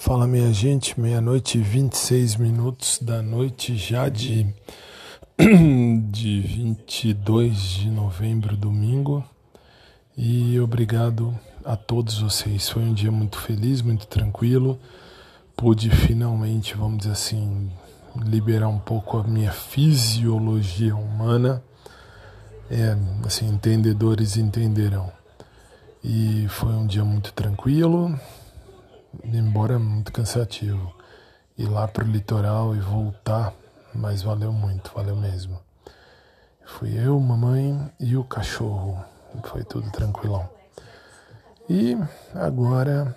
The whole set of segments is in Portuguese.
Fala minha gente, meia-noite e 26 minutos da noite já de, de 22 de novembro, domingo. E obrigado a todos vocês. Foi um dia muito feliz, muito tranquilo. Pude finalmente, vamos dizer assim, liberar um pouco a minha fisiologia humana. É, assim, entendedores entenderão. E foi um dia muito tranquilo, embora muito cansativo. Ir lá pro litoral e voltar, mas valeu muito, valeu mesmo. Fui eu, mamãe e o cachorro. Foi tudo tranquilão. E agora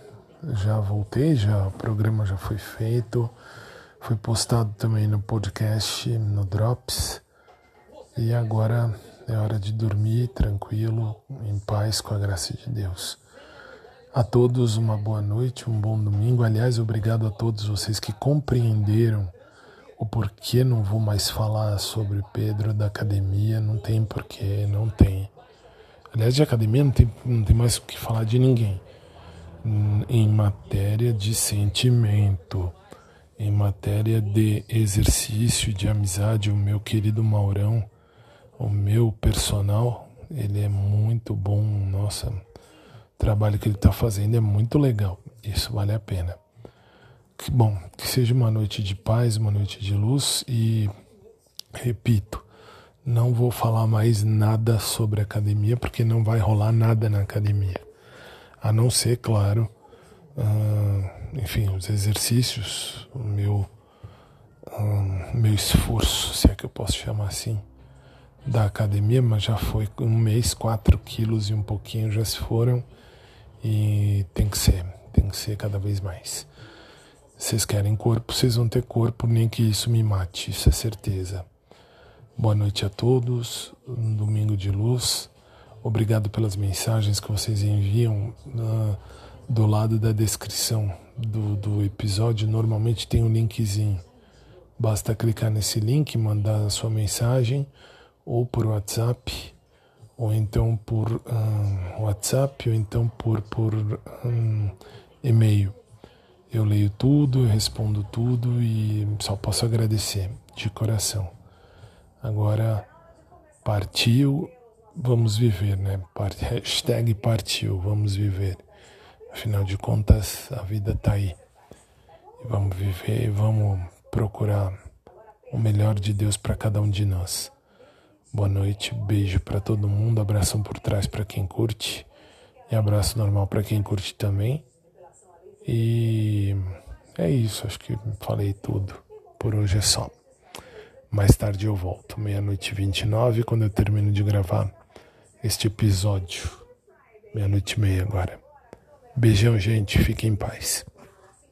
já voltei, já o programa já foi feito. Foi postado também no podcast, no Drops. E agora é hora de dormir tranquilo, em paz, com a graça de Deus. A todos uma boa noite, um bom domingo. Aliás, obrigado a todos vocês que compreenderam o porquê não vou mais falar sobre Pedro da academia. Não tem porquê, não tem. Aliás, de academia não tem, não tem mais o que falar de ninguém. Em matéria de sentimento, em matéria de exercício, de amizade, o meu querido Maurão, o meu personal, ele é muito bom, nossa trabalho que ele está fazendo é muito legal. Isso vale a pena. Que bom, que seja uma noite de paz, uma noite de luz e repito, não vou falar mais nada sobre academia porque não vai rolar nada na academia. A não ser, claro, uh, enfim, os exercícios, o meu, uh, meu esforço, se é que eu posso chamar assim, da academia, mas já foi um mês, quatro quilos e um pouquinho já se foram. E tem que ser, tem que ser cada vez mais. Vocês querem corpo, vocês vão ter corpo, nem que isso me mate, isso é certeza. Boa noite a todos, um domingo de luz. Obrigado pelas mensagens que vocês enviam uh, do lado da descrição do, do episódio. Normalmente tem um linkzinho. Basta clicar nesse link, mandar a sua mensagem ou por WhatsApp ou então por um, WhatsApp, ou então por, por um, e-mail. Eu leio tudo, eu respondo tudo e só posso agradecer de coração. Agora, partiu, vamos viver, né? Hashtag partiu, vamos viver. Afinal de contas, a vida tá aí. Vamos viver e vamos procurar o melhor de Deus para cada um de nós. Boa noite, beijo para todo mundo, abração por trás para quem curte e abraço normal para quem curte também. E é isso, acho que falei tudo. Por hoje é só. Mais tarde eu volto, meia-noite e 29, quando eu termino de gravar este episódio. Meia-noite e meia agora. Beijão, gente, fiquem em paz.